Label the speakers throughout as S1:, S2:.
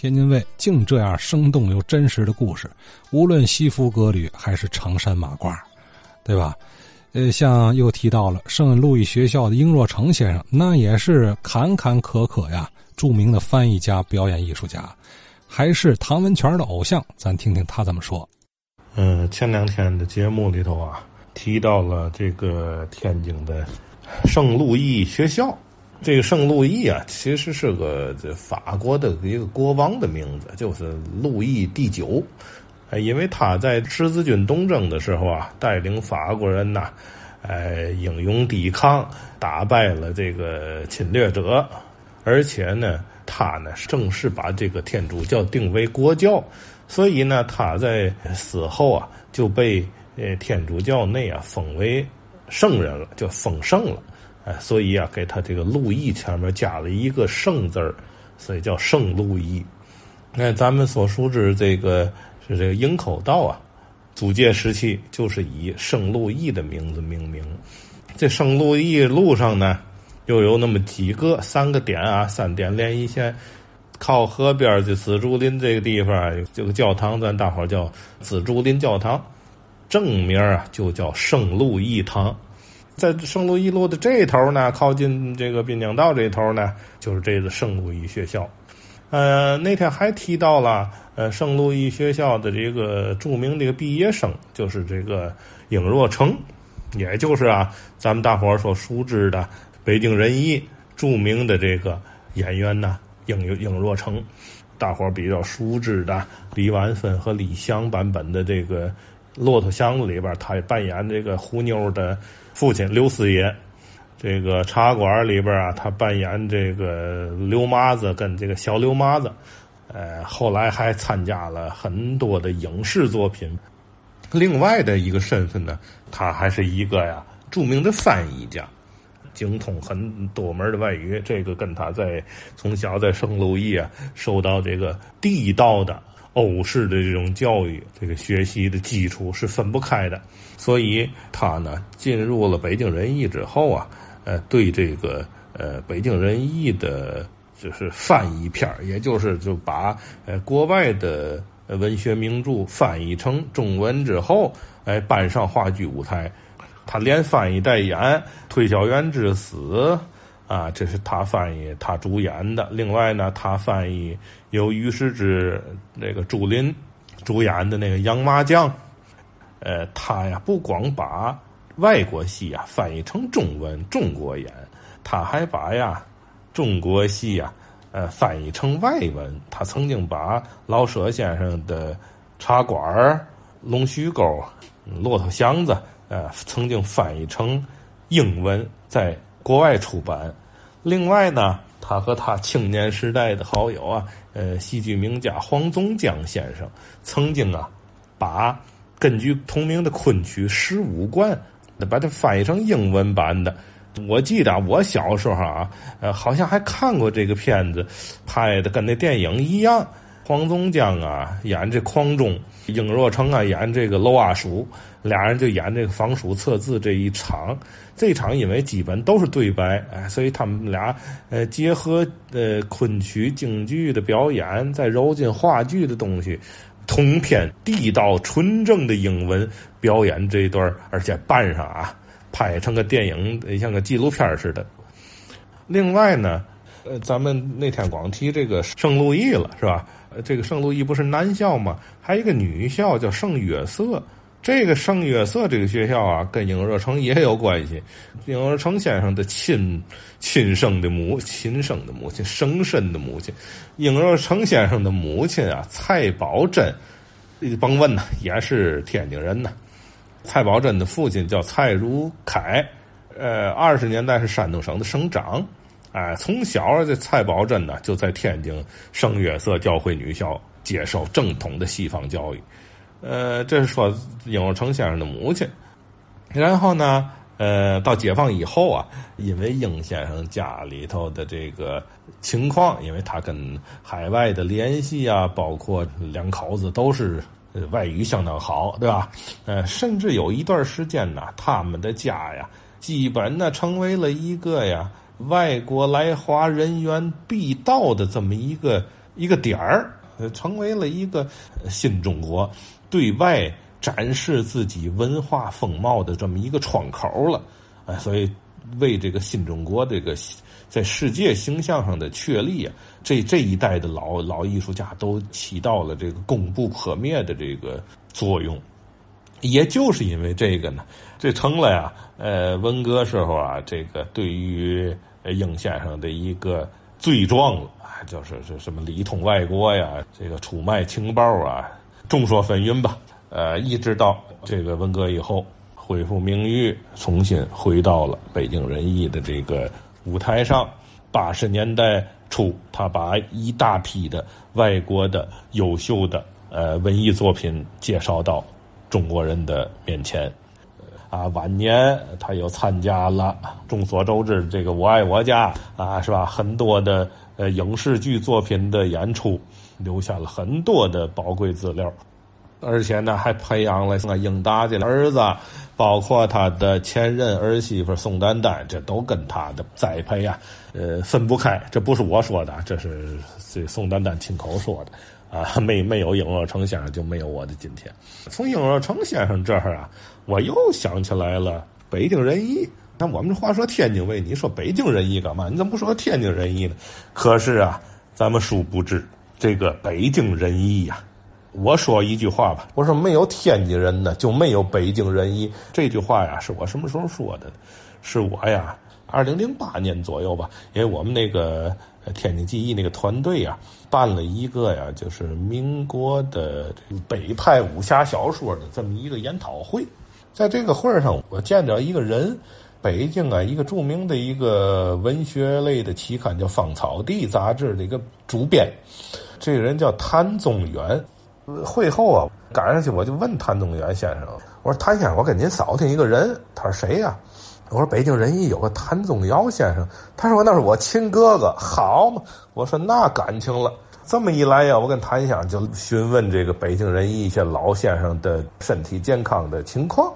S1: 天津卫竟这样生动又真实的故事，无论西服革履还是长衫马褂，对吧？呃，像又提到了圣路易学校的英若诚先生，那也是坎坎坷坷呀，著名的翻译家、表演艺术家，还是唐文泉的偶像。咱听听他怎么说。
S2: 嗯，前两天的节目里头啊，提到了这个天津的圣路易学校。这个圣路易啊，其实是个这法国的一个国王的名字，就是路易第九。哎，因为他在十字军东征的时候啊，带领法国人呐，哎，英勇抵抗，打败了这个侵略者，而且呢，他呢正式把这个天主教定为国教，所以呢，他在死后啊就被呃天主教内啊封为圣人了，就封圣了，哎，所以啊，给他这个路易前面加了一个圣字儿，所以叫圣路易。那咱们所熟知这个。是这个营口道啊，租界时期就是以圣路易的名字命名。这圣路易路上呢，又有那么几个三个点啊，三点连一线。靠河边的紫竹林这个地方，这个教堂咱大伙叫紫竹林教堂，正名啊就叫圣路易堂。在圣路易路的这头呢，靠近这个滨江道这头呢，就是这个圣路易学校。呃，那天还提到了，呃，圣路易学校的这个著名的毕业生，就是这个尹若成，也就是啊，咱们大伙儿所熟知的北京人艺著名的这个演员呢，尹尹若成，大伙儿比较熟知的李婉芬和李翔版本的这个《骆驼祥子》里边，他扮演这个胡妞的父亲刘四爷。这个茶馆里边啊，他扮演这个刘麻子跟这个小刘麻子，呃，后来还参加了很多的影视作品。另外的一个身份呢，他还是一个呀著名的翻译家，精通很多门的外语。这个跟他在从小在圣路易啊受到这个地道的欧式的这种教育，这个学习的基础是分不开的。所以他呢进入了北京人艺之后啊。呃，对这个呃北京人艺的，就是翻译片也就是就把呃国外的文学名著翻译成中文之后，哎搬上话剧舞台，他连翻译带演《推销员之死》啊，这是他翻译他主演的。另外呢，他翻译由于世之那个朱琳主演的那个《洋麻将》，呃，他呀不光把。外国戏啊，翻译成中文，中国演；他还把呀，中国戏啊，呃，翻译成外文。他曾经把老舍先生的《茶馆》《龙须沟》《骆驼祥子》呃，曾经翻译成英文，在国外出版。另外呢，他和他青年时代的好友啊，呃，戏剧名家黄宗江先生，曾经啊，把根据同名的昆曲《十五贯》。把它翻译成英文版的，我记得我小时候啊，呃，好像还看过这个片子，拍的跟那电影一样。黄宗江啊演这匡忠，英若诚啊演这个娄阿叔，俩人就演这个仿书测字这一场。这场因为基本都是对白，哎，所以他们俩呃结合呃昆曲京剧的表演，再揉进话剧的东西。通篇地道纯正的英文表演这一段，而且扮上啊，拍成个电影，像个纪录片似的。另外呢，呃，咱们那天光提这个圣路易了，是吧？这个圣路易不是男校吗？还有一个女校叫圣约瑟。这个圣约瑟这个学校啊，跟英若成也有关系。英若成先生的亲亲生的母亲生的母亲生身的母亲，英若成先生的母亲啊，蔡宝珍，甭问呐，也是天津人呐。蔡宝珍的父亲叫蔡如凯，呃，二十年代是山东省的省长。哎，从小这蔡宝珍呢，就在天津圣约瑟教会女校接受正统的西方教育。呃，这是说殷若成先生的母亲。然后呢，呃，到解放以后啊，因为殷先生家里头的这个情况，因为他跟海外的联系啊，包括两口子都是外语相当好，对吧？呃，甚至有一段时间呢，他们的家呀，基本呢成为了一个呀外国来华人员必到的这么一个。一个点儿，成为了一个新中国对外展示自己文化风貌的这么一个窗口了。哎，所以为这个新中国这个在世界形象上的确立啊，这这一代的老老艺术家都起到了这个功不可灭的这个作用。也就是因为这个呢，这成了呀，呃，文革时候啊，这个对于英先生的一个罪状啊，就是是什么里通外国呀，这个出卖情报啊，众说纷纭吧。呃，一直到这个文革以后恢复名誉，重新回到了北京人艺的这个舞台上。八十年代初，他把一大批的外国的优秀的呃文艺作品介绍到。中国人的面前，啊，晚年他又参加了众所周知这个《我爱我家》啊，是吧？很多的呃影视剧作品的演出，留下了很多的宝贵资料，而且呢，还培养了像英达的儿子，包括他的前任儿媳妇宋丹丹，这都跟他的栽培啊，呃，分不开。这不是我说的，这是这宋丹丹亲口说的。啊，没没有影若成先生就没有我的今天。从影若成先生这儿啊，我又想起来了北京人艺。那我们这话说天津卫，你说北京人艺干嘛？你怎么不说天津人艺呢？可是啊，咱们殊不知这个北京人艺呀。我说一句话吧，我说没有天津人呢，就没有北京人艺。这句话呀，是我什么时候说的？是我呀，二零零八年左右吧，因为我们那个。天津记忆那个团队啊，办了一个呀，就是民国的北派武侠小说的这么一个研讨会。在这个会上，我见着一个人，北京啊一个著名的一个文学类的期刊叫《芳草地》杂志的一个主编，这个人叫谭宗元。会后啊，赶上去我就问谭宗元先生，我说谭先生，我跟您扫听一个人，他说谁呀？我说北京人艺有个谭宗尧先生，他说那是我亲哥哥，好嘛？我说那感情了。这么一来呀，我跟谭先生就询问这个北京人艺一些老先生的身体健康的情况，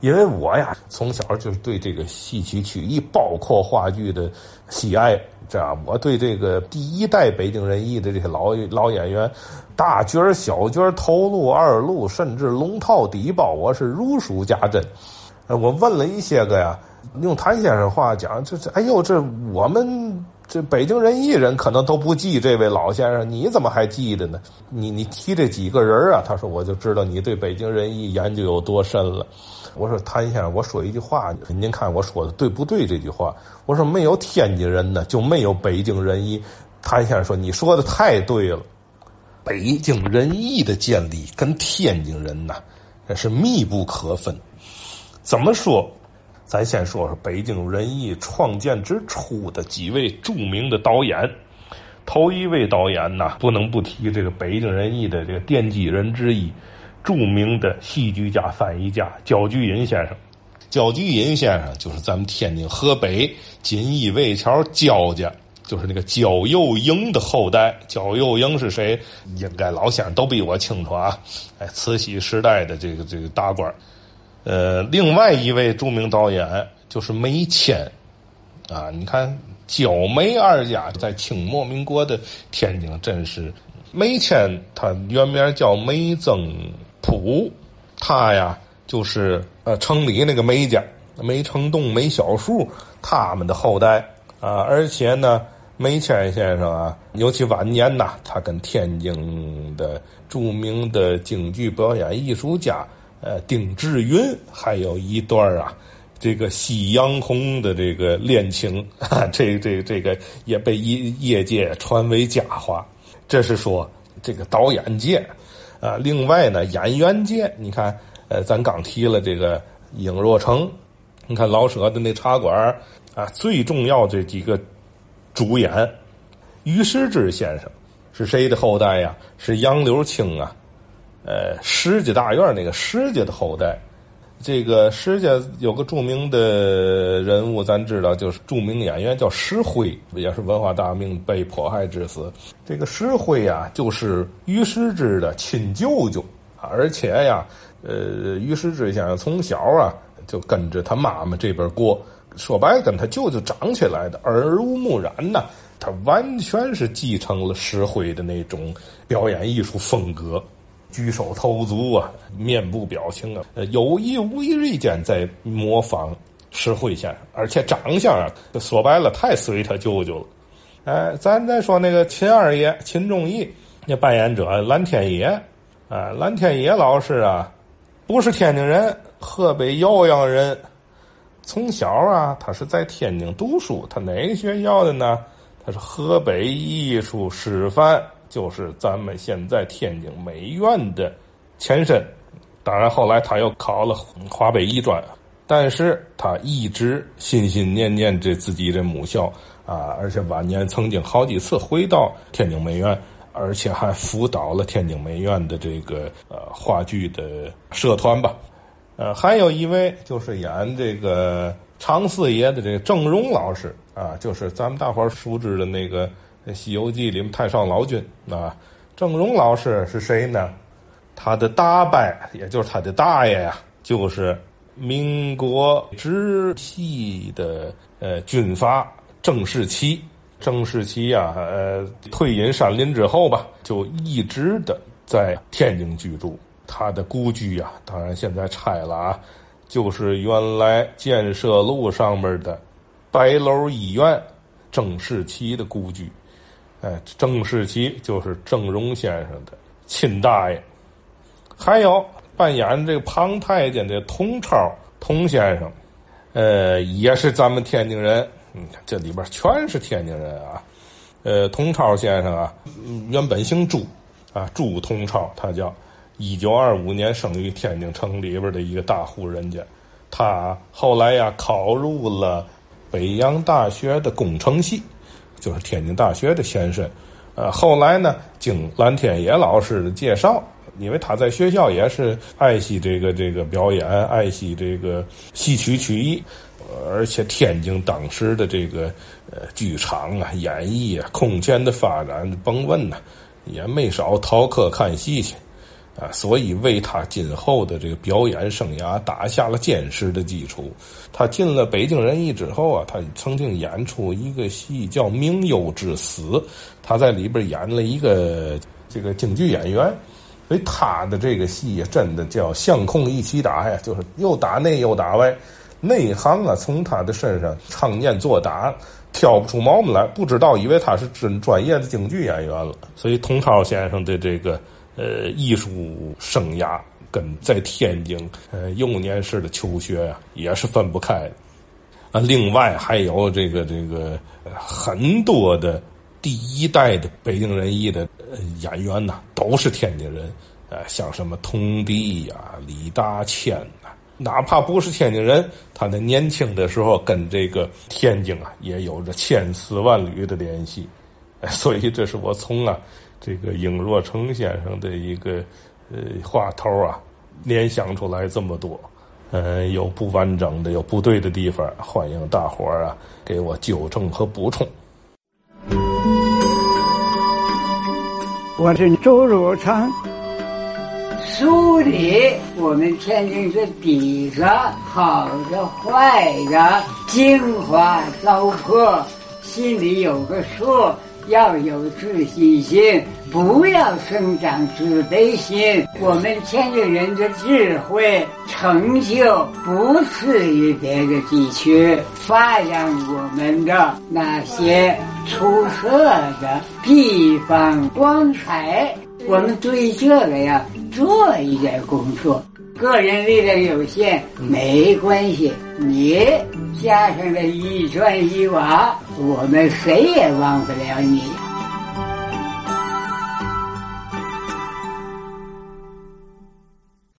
S2: 因为我呀从小就是对这个戏曲曲艺，包括话剧的喜爱，这样我对这个第一代北京人艺的这些老老演员，大角小角头路二路，甚至龙套底包，我是如数家珍。呃，我问了一些个呀。用谭先生话讲，这这，哎呦，这我们这北京人艺人可能都不记这位老先生，你怎么还记得呢？你你提这几个人啊？他说，我就知道你对北京人艺研究有多深了。我说，谭先生，我说一句话，您看我说的对不对？这句话，我说没有天津人呢，就没有北京人艺。谭先生说，你说的太对了，北京人艺的建立跟天津人呐，那是密不可分。怎么说？咱先说说北京人艺创建之初的几位著名的导演。头一位导演呢，不能不提这个北京人艺的这个奠基人之一，著名的戏剧家、翻译家焦菊隐先生。焦菊隐先生就是咱们天津河北锦衣卫桥焦家，就是那个焦佑营的后代。焦佑营是谁？应该老先生都比我清楚啊。哎，慈禧时代的这个这个大官。呃，另外一位著名导演就是梅谦，啊，你看焦梅二家在清末民国的天津真是，梅谦他原名叫梅增普，他呀就是呃城里那个梅家，梅成栋、梅小树他们的后代啊，而且呢，梅谦先生啊，尤其晚年呐，他跟天津的著名的京剧表演艺术家。呃，丁志云还有一段啊，这个夕阳红的这个恋情，这这这个也被业业界传为佳话。这是说这个导演界啊，另外呢，演员界，你看，呃，咱刚提了这个尹若成，你看老舍的那茶馆啊，最重要这几个主演，于世之先生是谁的后代呀？是杨柳青啊。呃，石家大院那个石家的后代，这个石家有个著名的人物，咱知道就是著名演员叫石辉，也是文化大革被迫害致死。这个石辉呀，就是于世之的亲舅舅，而且呀，呃，于世之先生从小啊就跟着他妈妈这边过，说白了跟他舅舅长起来的，耳濡目染呐。他完全是继承了石灰的那种表演艺术风格，举手投足啊，面部表情啊，有意无意间在模仿石慧先生，而且长相啊，说白了太随他舅舅了。哎，咱再说那个秦二爷秦仲义，那扮演者蓝天野，啊，蓝天野老师啊，不是天津人，河北耀阳人。从小啊，他是在天津读书，他哪个学校的呢？他是河北艺术师范，就是咱们现在天津美院的前身。当然，后来他又考了华北艺专，但是他一直心心念念着自己的母校啊，而且晚年曾经好几次回到天津美院，而且还辅导了天津美院的这个呃话剧的社团吧。呃，还有一位就是演这个常四爷的这个郑荣老师啊，就是咱们大伙儿熟知的那个《西游记》里面太上老君啊。郑荣老师是谁呢？他的大伯，也就是他的大爷呀，就是民国直系的呃军阀郑士奇。郑士奇呀，呃，退隐山林之后吧，就一直的在天津居住。他的故居呀，当然现在拆了啊，就是原来建设路上面的白楼医院郑士奇的故居。哎，郑世奇就是郑荣先生的亲大爷。还有扮演这个庞太监的童超童先生，呃，也是咱们天津人。你看，这里边全是天津人啊。呃，童超先生啊，原本姓朱啊，朱童超，他叫。一九二五年生于天津城里边的一个大户人家，他后来呀考入了北洋大学的工程系，就是天津大学的先生。呃，后来呢，经蓝天野老师的介绍，因为他在学校也是爱惜这个这个表演，爱惜这个戏曲曲艺，而且天津当时的这个呃剧场啊、演艺啊空前的发展，甭问呐，也没少逃课看戏去。啊，所以为他今后的这个表演生涯打下了坚实的基础。他进了北京人艺之后啊，他曾经演出一个戏叫《明幽之死》，他在里边演了一个这个京剧演员。所以他的这个戏真的叫相控一起打呀，就是又打内又打外，内行啊从他的身上唱念做打，挑不出毛病来，不知道以为他是真专业的京剧演员了。所以童超先生的这个。呃，艺术生涯跟在天津呃幼年时的求学呀，也是分不开的。啊，另外还有这个这个很多的第一代的北京人艺的演员呐，都是天津人。呃，像什么童迪呀、李大谦呐，哪怕不是天津人，他在年轻的时候跟这个天津啊也有着千丝万缕的联系。所以，这是我从啊。这个尹若成先生的一个呃话头啊，联想出来这么多，呃，有不完整的，有不对的地方，欢迎大伙儿啊给我纠正和补充。
S3: 我是周若成，梳理我们天津的底子，好的坏的，精华糟粕，心里有个数。要有自信心，不要生长自卑心。我们天津人的智慧成就不次于别的地区，发扬我们的那些出色的地方光彩。我们对这个呀做一点工作。个人力量有限没关系，你加上了一砖一瓦，我们谁也忘不了你。